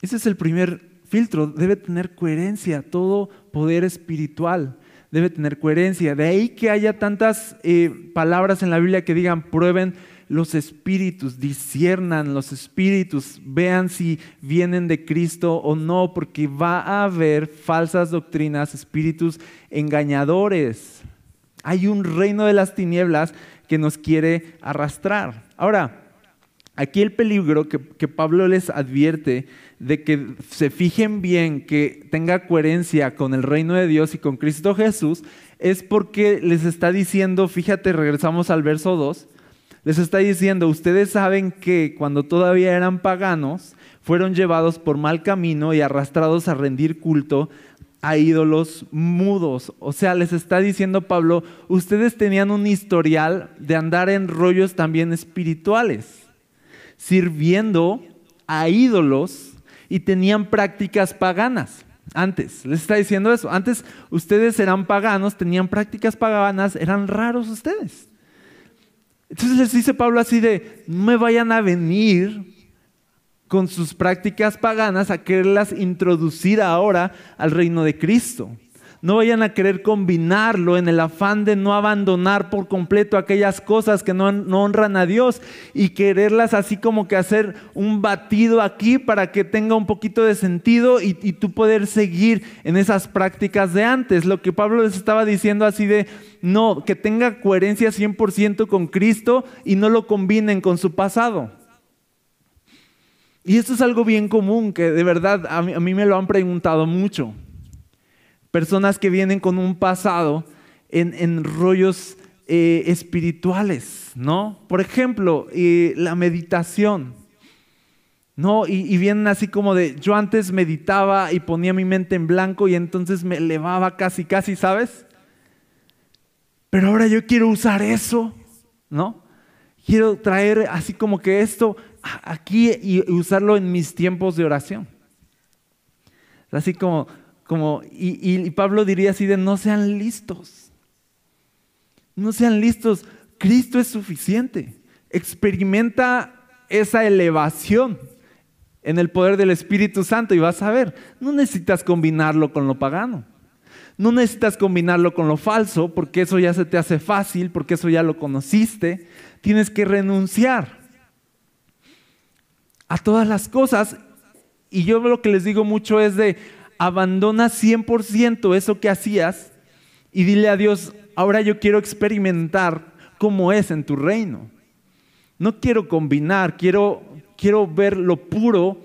Ese es el primer filtro, debe tener coherencia, todo poder espiritual debe tener coherencia. De ahí que haya tantas eh, palabras en la Biblia que digan, prueben los espíritus, disciernan los espíritus, vean si vienen de Cristo o no, porque va a haber falsas doctrinas, espíritus engañadores. Hay un reino de las tinieblas que nos quiere arrastrar. Ahora, aquí el peligro que, que Pablo les advierte de que se fijen bien, que tenga coherencia con el reino de Dios y con Cristo Jesús, es porque les está diciendo, fíjate, regresamos al verso 2, les está diciendo, ustedes saben que cuando todavía eran paganos, fueron llevados por mal camino y arrastrados a rendir culto a ídolos mudos. O sea, les está diciendo Pablo, ustedes tenían un historial de andar en rollos también espirituales, sirviendo a ídolos y tenían prácticas paganas. Antes, les está diciendo eso. Antes ustedes eran paganos, tenían prácticas paganas, eran raros ustedes. Entonces les dice Pablo así de, no me vayan a venir con sus prácticas paganas a quererlas introducir ahora al reino de Cristo. No vayan a querer combinarlo en el afán de no abandonar por completo aquellas cosas que no, honran a Dios y quererlas así como que hacer un batido aquí para que tenga un poquito de sentido y, tú poder seguir en esas prácticas de antes. Lo que Pablo les estaba diciendo así de, no, que tenga coherencia 100% con Cristo y no lo combinen con su pasado. Y esto es algo bien común que de verdad a mí, me lo han preguntado mucho. Personas que vienen con un pasado en, rollos eh, espirituales, ¿no? Por ejemplo, eh, la meditación, ¿no? Y, y, vienen así como de, yo antes meditaba y ponía mi mente en blanco y entonces me elevaba casi, casi, ¿sabes? Pero ahora yo quiero usar eso, ¿no? Quiero traer así como que esto aquí y usarlo en mis tiempos de oración. Así como, como y, Pablo diría así de, no sean listos. No sean listos. Cristo es suficiente. Experimenta esa elevación en el poder del Espíritu Santo y vas a ver, no necesitas combinarlo con lo pagano. No necesitas combinarlo con lo falso porque eso ya se te hace fácil, porque eso ya lo conociste. Tienes que renunciar a todas las cosas. Y yo lo que les digo mucho es de abandona 100% eso que hacías y dile a Dios, ahora yo quiero experimentar cómo es en tu reino. No quiero combinar, quiero, quiero ver lo puro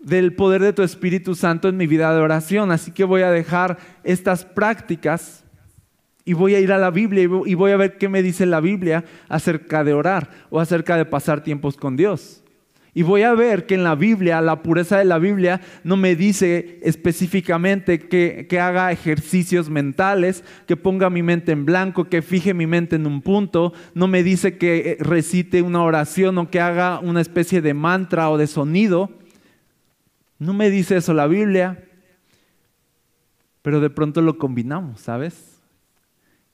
del poder de tu Espíritu Santo en mi vida de oración. Así que voy a dejar estas prácticas y voy a ir a la Biblia y voy a ver qué me dice la Biblia acerca de orar o acerca de pasar tiempos con Dios. Y voy a ver que en la Biblia, la pureza de la Biblia no me dice específicamente que, haga ejercicios mentales, que ponga mi mente en blanco, que fije mi mente en un punto. No me dice que eh, recite una oración o que haga una especie de mantra o de sonido. No me dice eso la Biblia. Pero de pronto lo combinamos, ¿sabes?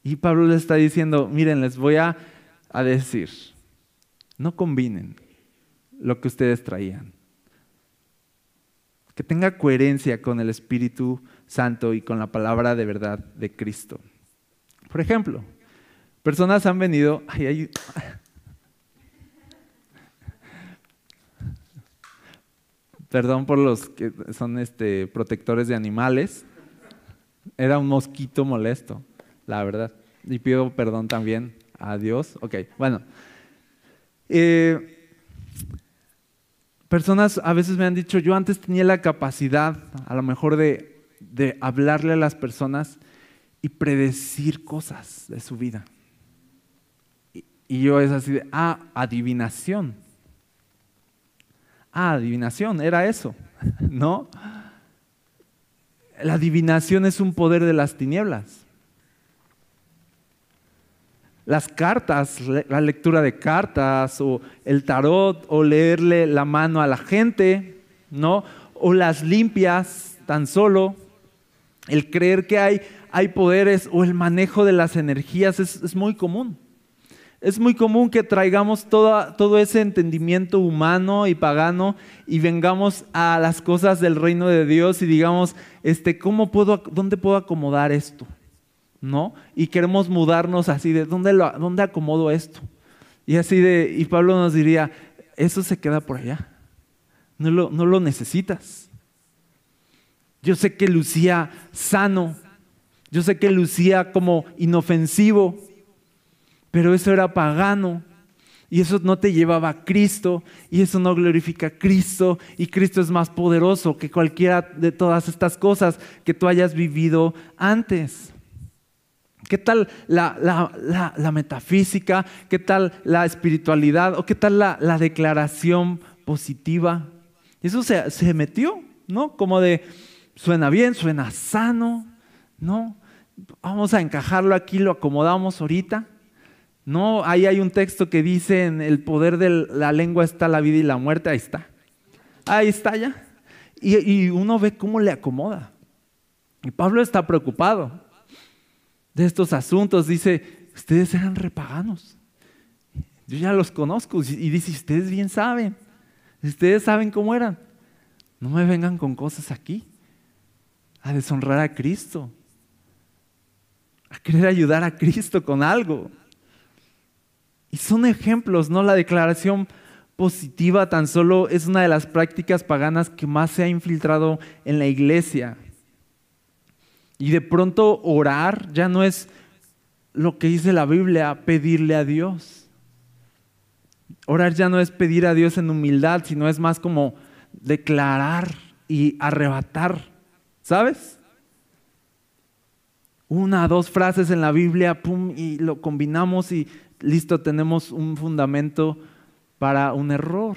Y Pablo le está diciendo, miren, les voy a, a decir, no combinen lo que ustedes traían. Que tenga coherencia con el Espíritu Santo y con la palabra de verdad de Cristo. Por ejemplo, personas han venido... Perdón por los que son este, protectores de animales. Era un mosquito molesto, la verdad. Y pido perdón también a Dios. Ok, bueno. Eh, Personas a veces me han dicho, yo antes tenía la capacidad a lo mejor de, hablarle a las personas y predecir cosas de su vida. Y, y yo es así de, ah, adivinación. Ah, adivinación, era eso, [LAUGHS] ¿no? La adivinación es un poder de las tinieblas las cartas, la lectura de cartas o el tarot o leerle la mano a la gente, ¿no? O las limpias tan solo, el creer que hay, hay poderes o el manejo de las energías es, muy común. Es muy común que traigamos todo ese entendimiento humano y pagano y vengamos a las cosas del reino de Dios y digamos, este, ¿cómo puedo, ¿dónde puedo acomodar esto? ¿No? Y queremos mudarnos así de, ¿dónde, lo, dónde acomodo esto? Y así de, y Pablo nos diría, eso se queda por allá, no lo, no lo necesitas. Yo sé que lucía sano, yo sé que lucía como inofensivo, pero eso era pagano. y eso no te llevaba a Cristo y eso no glorifica a Cristo y Cristo es más poderoso que cualquiera de todas estas cosas que tú hayas vivido antes. ¿Qué tal la, metafísica? ¿Qué tal la espiritualidad? ¿O qué tal la, declaración positiva? Eso se, metió, ¿no? Como de, suena bien, suena sano, ¿no? Vamos a encajarlo aquí, lo acomodamos ahorita. No, ahí hay un texto que dice, en el poder de la lengua está la vida y la muerte, ahí está. Ahí está ya. Y, y uno ve cómo le acomoda. Y Pablo está preocupado de estos asuntos. Dice, ustedes eran repaganos. Yo ya los conozco. Y dice, ustedes bien saben. Ustedes saben cómo eran. No me vengan con cosas aquí. A deshonrar a Cristo. A querer ayudar a Cristo con algo. Y son ejemplos, ¿no? La declaración positiva tan solo es una de las prácticas paganas que más se ha infiltrado en la iglesia. Y de pronto orar ya no es lo que dice la Biblia, pedirle a Dios. Orar ya no es pedir a Dios en humildad, sino es más como declarar y arrebatar, ¿sabes? Una, dos frases en la Biblia, pum, y lo combinamos y listo, tenemos un fundamento para un error.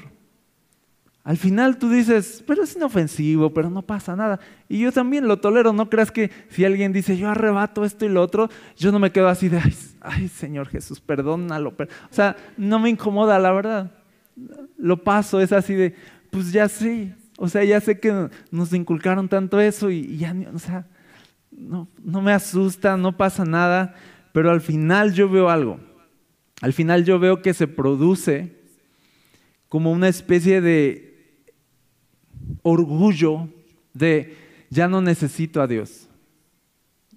Al final tú dices, pero es inofensivo, pero no pasa nada. Y yo también lo tolero, no creas que si alguien dice, yo arrebato esto y lo otro, yo no me quedo así de, ay, Señor Jesús, perdónalo. O sea, no me incomoda, la verdad. Lo paso, es así de, pues ya sé. O sea, ya sé que nos inculcaron tanto eso y, ya, o sea, no, no me asusta, no pasa nada. Pero al final yo veo algo. Al final yo veo que se produce como una especie de orgullo de ya no necesito a Dios.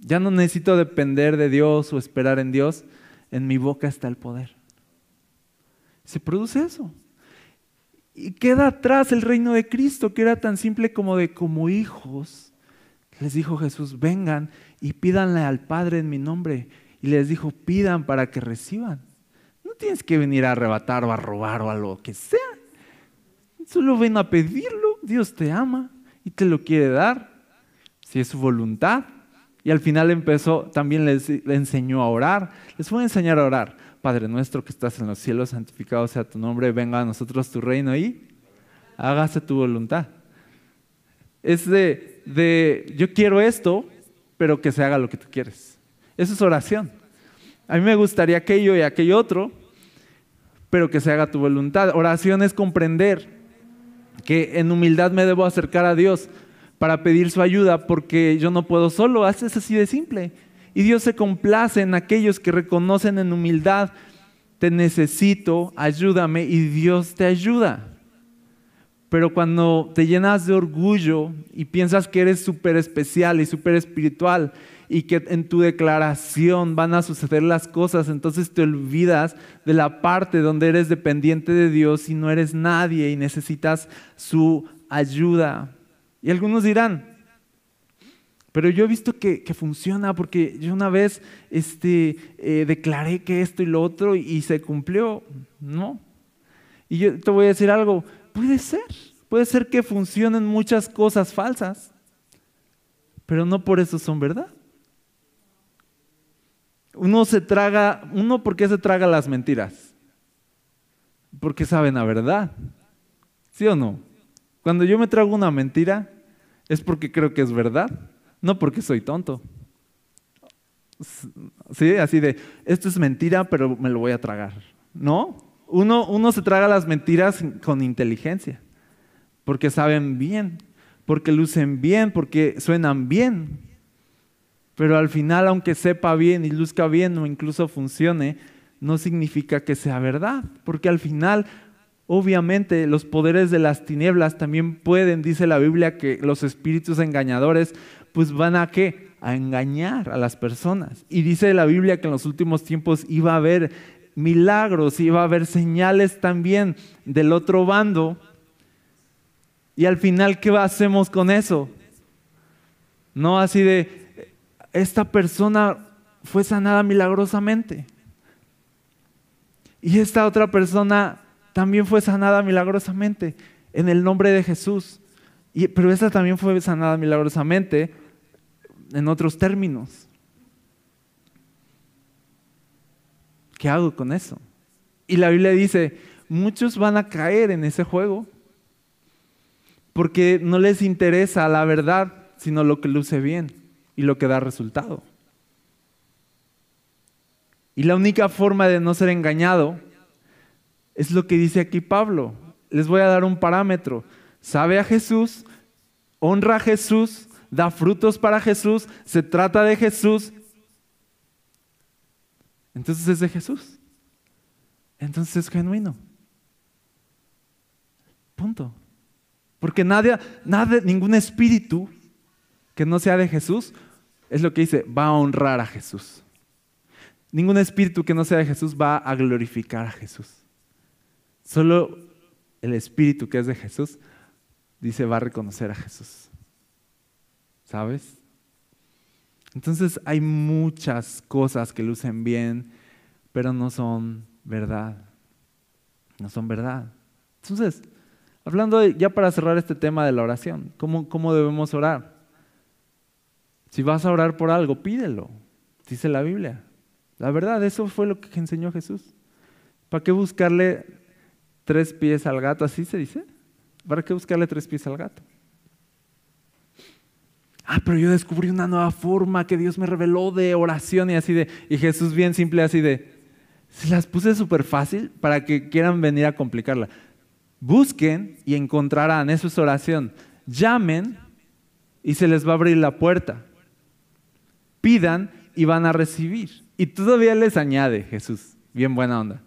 Ya no necesito depender de Dios o esperar en Dios. En mi boca está el poder. Se produce eso. Y queda atrás el reino de Cristo, que era tan simple como de como hijos. Les dijo Jesús, vengan y pídanle al Padre en mi nombre. Y les dijo, pidan para que reciban tienes que venir a arrebatar o a robar o a lo que sea. Solo ven a pedirlo. Dios te ama y te lo quiere dar, si es su voluntad. Y al final empezó, también les, enseñó a orar. Les voy a enseñar a orar. Padre nuestro que estás en los cielos, santificado sea tu nombre, venga a nosotros tu reino y hágase tu voluntad. Es de, de, yo quiero esto, pero que se haga lo que tú quieres. Eso es oración. A mí me gustaría aquello y aquello otro, pero que se haga tu voluntad. Oración es comprender que en humildad me debo acercar a Dios para pedir su ayuda porque yo no puedo solo, es así de simple. Y Dios se complace en aquellos que reconocen en humildad, te necesito, ayúdame y Dios te ayuda. Pero cuando te llenas de orgullo y piensas que eres súper especial y súper espiritual y que en tu declaración van a suceder las cosas, entonces te olvidas de la parte donde eres dependiente de Dios y no eres nadie y necesitas su ayuda. Y algunos dirán, pero yo he visto que, funciona porque yo una vez este, eh, declaré que esto y lo otro y, se cumplió. No. Y yo te voy a decir algo, puede ser, puede ser que funcionen muchas cosas falsas, pero no por eso son verdad. Uno se traga, uno por qué se traga las mentiras? Porque saben la verdad. ¿Sí o no? Cuando yo me trago una mentira es porque creo que es verdad, no porque soy tonto. Sí, así de, esto es mentira, pero me lo voy a tragar. No, uno, uno se traga las mentiras con inteligencia, porque saben bien, porque lucen bien, porque suenan bien. Pero al final, aunque sepa bien y luzca bien o incluso funcione, no significa que sea verdad, porque al final, obviamente, los poderes de las tinieblas también pueden, dice la Biblia, que los espíritus engañadores, pues van a qué? A engañar a las personas. Y dice la Biblia que en los últimos tiempos iba a haber milagros, iba a haber señales también del otro bando. Y al final, ¿qué hacemos con eso? No así de, esta persona fue sanada milagrosamente. Y esta otra persona también fue sanada milagrosamente en el nombre de Jesús. Y, pero esta también fue sanada milagrosamente en otros términos. ¿Qué hago con eso? Y la Biblia dice, muchos van a caer en ese juego porque no les interesa la verdad, sino lo que luce bien y lo que da resultado. Y la única forma de no ser engañado es lo que dice aquí Pablo. Les voy a dar un parámetro. Sabe a Jesús, honra a Jesús, da frutos para Jesús, se trata de Jesús. Entonces es de Jesús. Entonces es genuino. Punto. Porque nadie, nadie, ningún espíritu que no sea de Jesús, es lo que dice, va a honrar a Jesús. Ningún espíritu que no sea de Jesús va a glorificar a Jesús. Solo el espíritu que es de Jesús, dice, va a reconocer a Jesús. ¿Sabes? Entonces hay muchas cosas que lucen bien, pero no son verdad. No son verdad. Entonces, hablando ya para cerrar este tema de la oración, ¿cómo, ¿cómo debemos orar? Si vas a orar por algo, pídelo, dice la Biblia. La verdad, eso fue lo que enseñó Jesús. ¿Para qué buscarle tres pies al gato? ¿Así se dice? ¿Para qué buscarle tres pies al gato? Ah, pero yo descubrí una nueva forma que Dios me reveló de oración y así de, y Jesús bien simple así de, se las puse súper fácil para que quieran venir a complicarla. Busquen y encontrarán, eso es oración. Llamen y se les va a abrir la puerta. Pidan y van a recibir. Y todavía les añade Jesús, bien buena onda.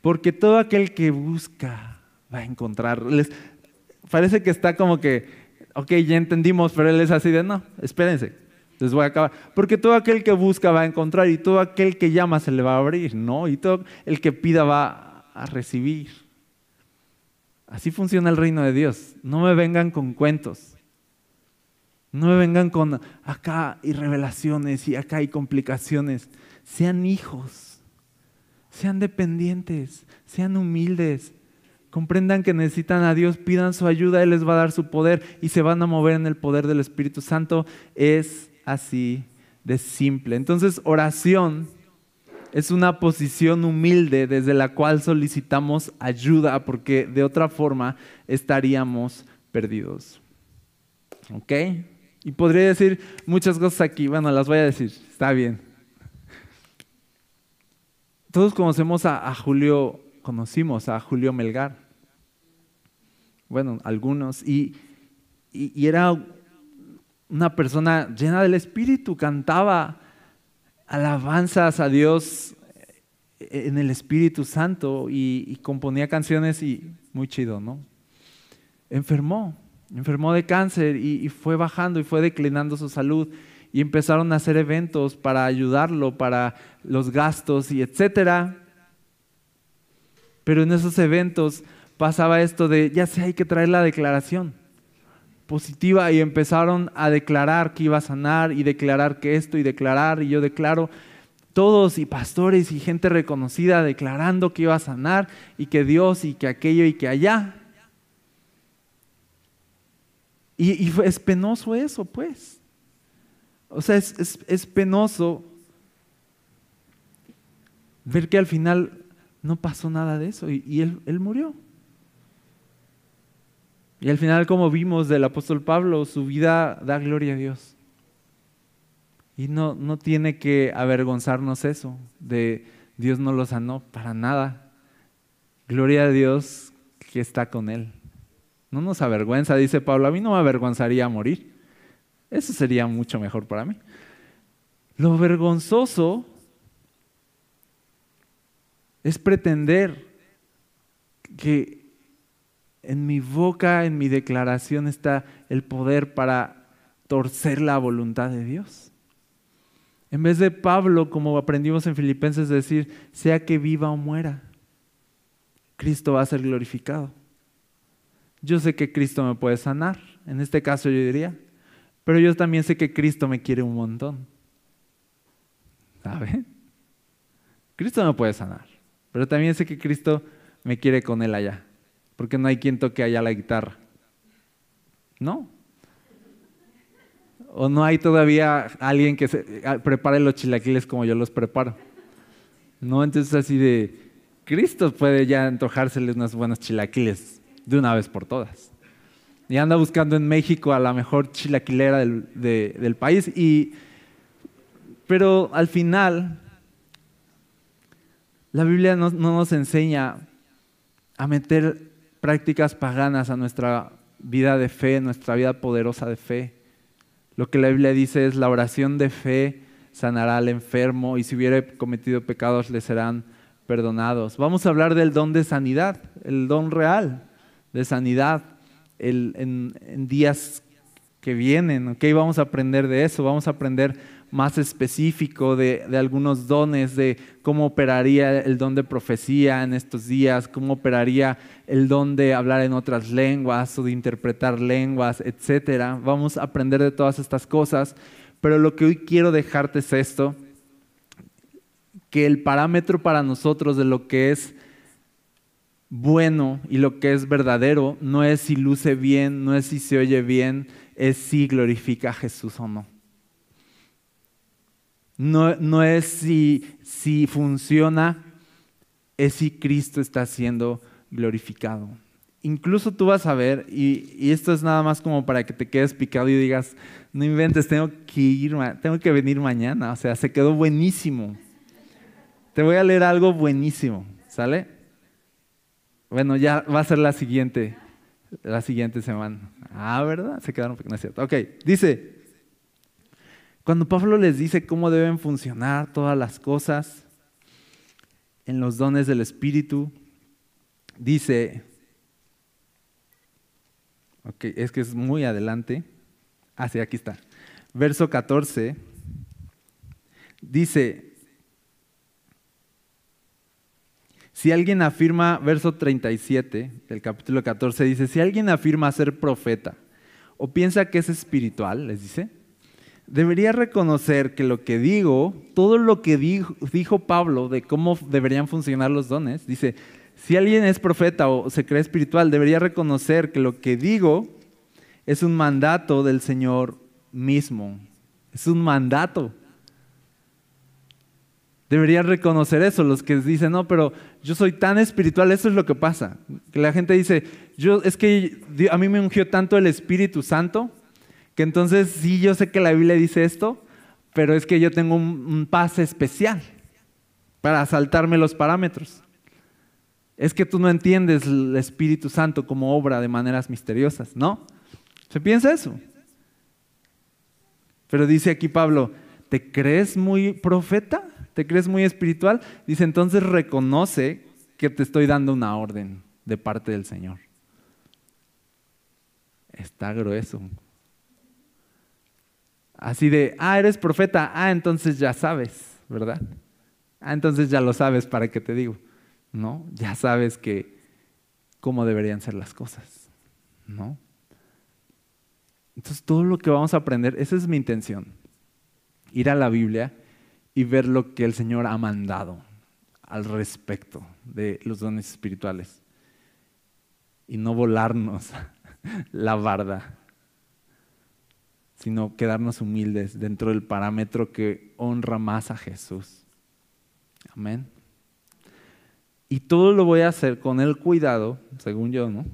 Porque todo aquel que busca va a encontrar. Les, parece que está como que ok, ya entendimos, pero él es así de, no, espérense, les voy a acabar. Porque todo aquel que busca va a encontrar y todo aquel que llama se le va a abrir, ¿no? Y todo el que pida va a recibir. Así funciona el reino de Dios. No me vengan con cuentos. No me vengan con acá y revelaciones y acá hay complicaciones. Sean hijos, sean dependientes, sean humildes, comprendan que necesitan a Dios, pidan su ayuda, Él les va a dar su poder y se van a mover en el poder del Espíritu Santo. Es así de simple. Entonces, oración es una posición humilde desde la cual solicitamos ayuda porque de otra forma estaríamos perdidos. ¿Ok? Y podría decir muchas cosas aquí, bueno, las voy a decir, está bien. Todos conocemos a, Julio, conocimos a Julio Melgar. Bueno, algunos, y, era una persona llena del Espíritu, cantaba alabanzas a Dios en el Espíritu Santo y, componía canciones y muy chido, ¿no? Enfermó, enfermó de cáncer y, fue bajando y fue declinando su salud y empezaron a hacer eventos para ayudarlo, para los gastos y etcétera. Pero en esos eventos pasaba esto de, ya sé, hay que traer la declaración positiva y empezaron a declarar que iba a sanar y declarar que esto y declarar y yo declaro todos y pastores y gente reconocida declarando que iba a sanar y que Dios y que aquello y que allá. Y, es penoso eso, pues. O sea, es, penoso ver que al final no pasó nada de eso y, él, él murió. Y al final, como vimos del apóstol Pablo, su vida da gloria a Dios. Y no, no tiene que avergonzarnos eso, de Dios no lo sanó, para nada. Gloria a Dios que está con Él. No nos avergüenza, dice Pablo, a mí no me avergonzaría morir. Eso sería mucho mejor para mí. Lo vergonzoso es pretender que en mi boca, en mi declaración está el poder para torcer la voluntad de Dios. En vez de Pablo, como aprendimos en Filipenses, decir, sea que viva o muera, Cristo va a ser glorificado. Yo sé que Cristo me puede sanar, en este caso yo diría, pero yo también sé que Cristo me quiere un montón. ¿Sabe? Cristo me puede sanar. Pero también sé que Cristo me quiere con Él allá, porque no hay quien toque allá la guitarra. ¿No? O no hay todavía alguien que se, prepare los chilaquiles como yo los preparo. No, entonces así de, Cristo puede ya antojárseles unas buenas chilaquiles de una vez por todas. Y anda buscando en México a la mejor chilaquilera del, del país. Y, pero al final, la Biblia no, no nos enseña a meter prácticas paganas a nuestra vida de fe, nuestra vida poderosa de fe. Lo que la Biblia dice es la oración de fe sanará al enfermo y si hubiere cometido pecados le serán perdonados. Vamos a hablar del don de sanidad, el don real de sanidad en, días que vienen. ¿okay? Vamos a aprender de eso, vamos a aprender más específico de, de, algunos dones, de cómo operaría el don de profecía en estos días, cómo operaría el don de hablar en otras lenguas o de interpretar lenguas, etc. Vamos a aprender de todas estas cosas, pero lo que hoy quiero dejarte es esto, que el parámetro para nosotros de lo que es bueno y lo que es verdadero no es si luce bien, no es si se oye bien, es si glorifica a Jesús o no. No, no es si, si funciona, es si Cristo está siendo glorificado. Incluso tú vas a ver, y, y, esto es nada más como para que te quedes picado y digas, no inventes, tengo que ir, tengo que venir mañana. O sea, se quedó buenísimo. Te voy a leer algo buenísimo, ¿sale? Bueno, ya va a ser la siguiente, la siguiente semana. Ah, ¿verdad? Se quedaron, no es cierto. Ok, dice, cuando Pablo les dice cómo deben funcionar todas las cosas en los dones del Espíritu, dice, ok, es que es muy adelante. Ah, sí, aquí está. Verso 14, dice, Si alguien afirma, verso 37 del capítulo 14 dice, si alguien afirma ser profeta o piensa que es espiritual, les dice, debería reconocer que lo que digo, todo lo que dijo, dijo Pablo de cómo deberían funcionar los dones, dice, si alguien es profeta o se cree espiritual, debería reconocer que lo que digo es un mandato del Señor mismo. Es un mandato. Deberían reconocer eso, los que dicen, no, pero yo soy tan espiritual, eso es lo que pasa. Que la gente dice, yo, es que a mí me ungió tanto el Espíritu Santo, que entonces sí, yo sé que la Biblia dice esto, pero es que yo tengo un, un pase especial para saltarme los parámetros. Es que tú no entiendes el Espíritu Santo como obra de maneras misteriosas, ¿no? Se piensa eso. Pero dice aquí Pablo, ¿te crees muy profeta? ¿Te crees muy espiritual? Dice, entonces reconoce que te estoy dando una orden de parte del Señor. Está grueso. Así de, ah, eres profeta, ah, entonces ya sabes, ¿verdad? Ah, entonces ya lo sabes, ¿para qué te digo? ¿No? Ya sabes que cómo deberían ser las cosas, ¿no? Entonces todo lo que vamos a aprender, esa es mi intención, ir a la Biblia y ver lo que el Señor ha mandado al respecto de los dones espirituales y no volarnos [LAUGHS] la barda, sino quedarnos humildes dentro del parámetro que honra más a Jesús. Amén. Y todo lo voy a hacer con el cuidado, según yo, ¿no?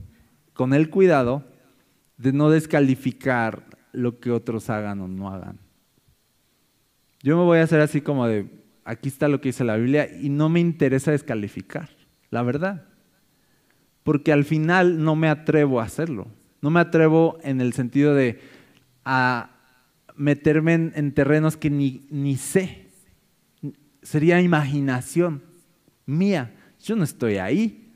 Con el cuidado de no descalificar lo que otros hagan o no hagan. Yo me voy a hacer así como de, aquí está lo que dice la Biblia y no me interesa descalificar, la verdad. Porque al final no me atrevo a hacerlo. No me atrevo en el sentido de a meterme en, terrenos que ni, ni sé. Sería imaginación mía. Yo no estoy ahí.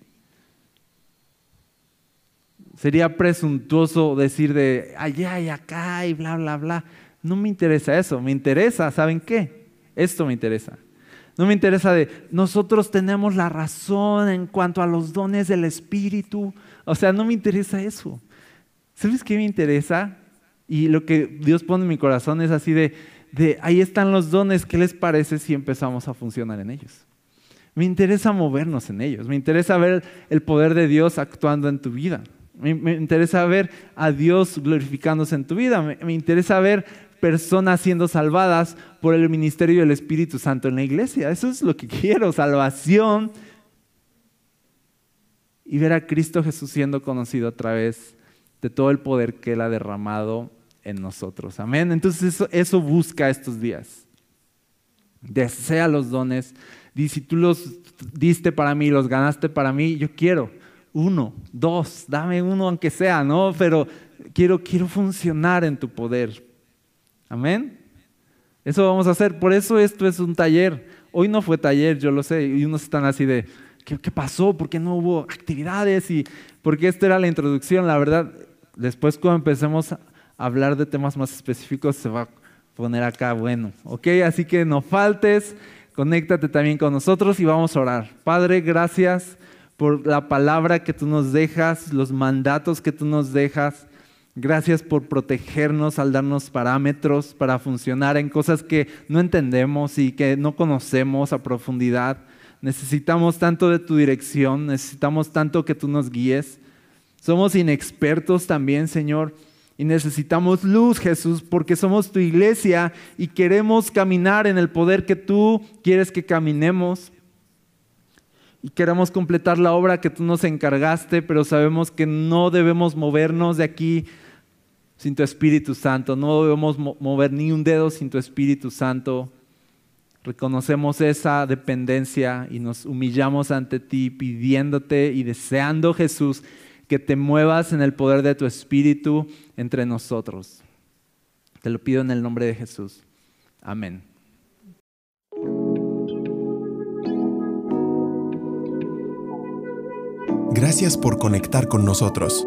Sería presuntuoso decir de allá y acá y bla, bla, bla. No me interesa eso, me interesa, ¿saben qué? Esto me interesa. No me interesa de nosotros tenemos la razón en cuanto a los dones del Espíritu. O sea, no me interesa eso. ¿Sabes qué me interesa? Y lo que Dios pone en mi corazón es así de, de ahí están los dones, ¿qué les parece si empezamos a funcionar en ellos? Me interesa movernos en ellos. Me interesa ver el poder de Dios actuando en tu vida. Me, interesa ver a Dios glorificándose en tu vida. Me, interesa ver personas siendo salvadas por el ministerio del Espíritu Santo en la iglesia. Eso es lo que [LAUGHS] quiero, salvación. Y ver a Cristo Jesús siendo conocido a través de todo el poder que Él ha derramado en nosotros. Amén. Entonces eso, busca estos días. Desea los dones Di, si tú los diste para mí, los ganaste para mí, yo quiero uno, dos, dame uno aunque sea, ¿no? Pero quiero, quiero funcionar en tu poder. Amén. Eso vamos a hacer. Por eso esto es un taller. Hoy no fue taller, yo lo sé. Y unos están así de, ¿qué, pasó? ¿Por qué no hubo actividades? Y porque esta era la introducción. La verdad, después cuando empecemos a hablar de temas más específicos, se va a poner acá bueno. ¿Ok? Así que no faltes conéctate también con nosotros y vamos a orar. Padre, gracias por la palabra que tú nos dejas, los mandatos que tú nos dejas. Gracias por protegernos al darnos parámetros para funcionar en cosas que no entendemos y que no conocemos a profundidad. Necesitamos tanto de tu dirección, necesitamos tanto que tú nos guíes. Somos inexpertos también, Señor y necesitamos luz, Jesús, porque somos tu iglesia y queremos caminar en el poder que tú quieres que caminemos. Y queremos completar la obra que tú nos encargaste, pero sabemos que no debemos movernos de aquí sin tu Espíritu Santo. No debemos mover ni un dedo sin tu Espíritu Santo. Reconocemos esa dependencia y nos humillamos ante ti pidiéndote y deseando, Jesús, que te muevas en el poder de tu Espíritu entre nosotros. Te lo pido en el nombre de Jesús. Amén. Gracias por conectar con nosotros.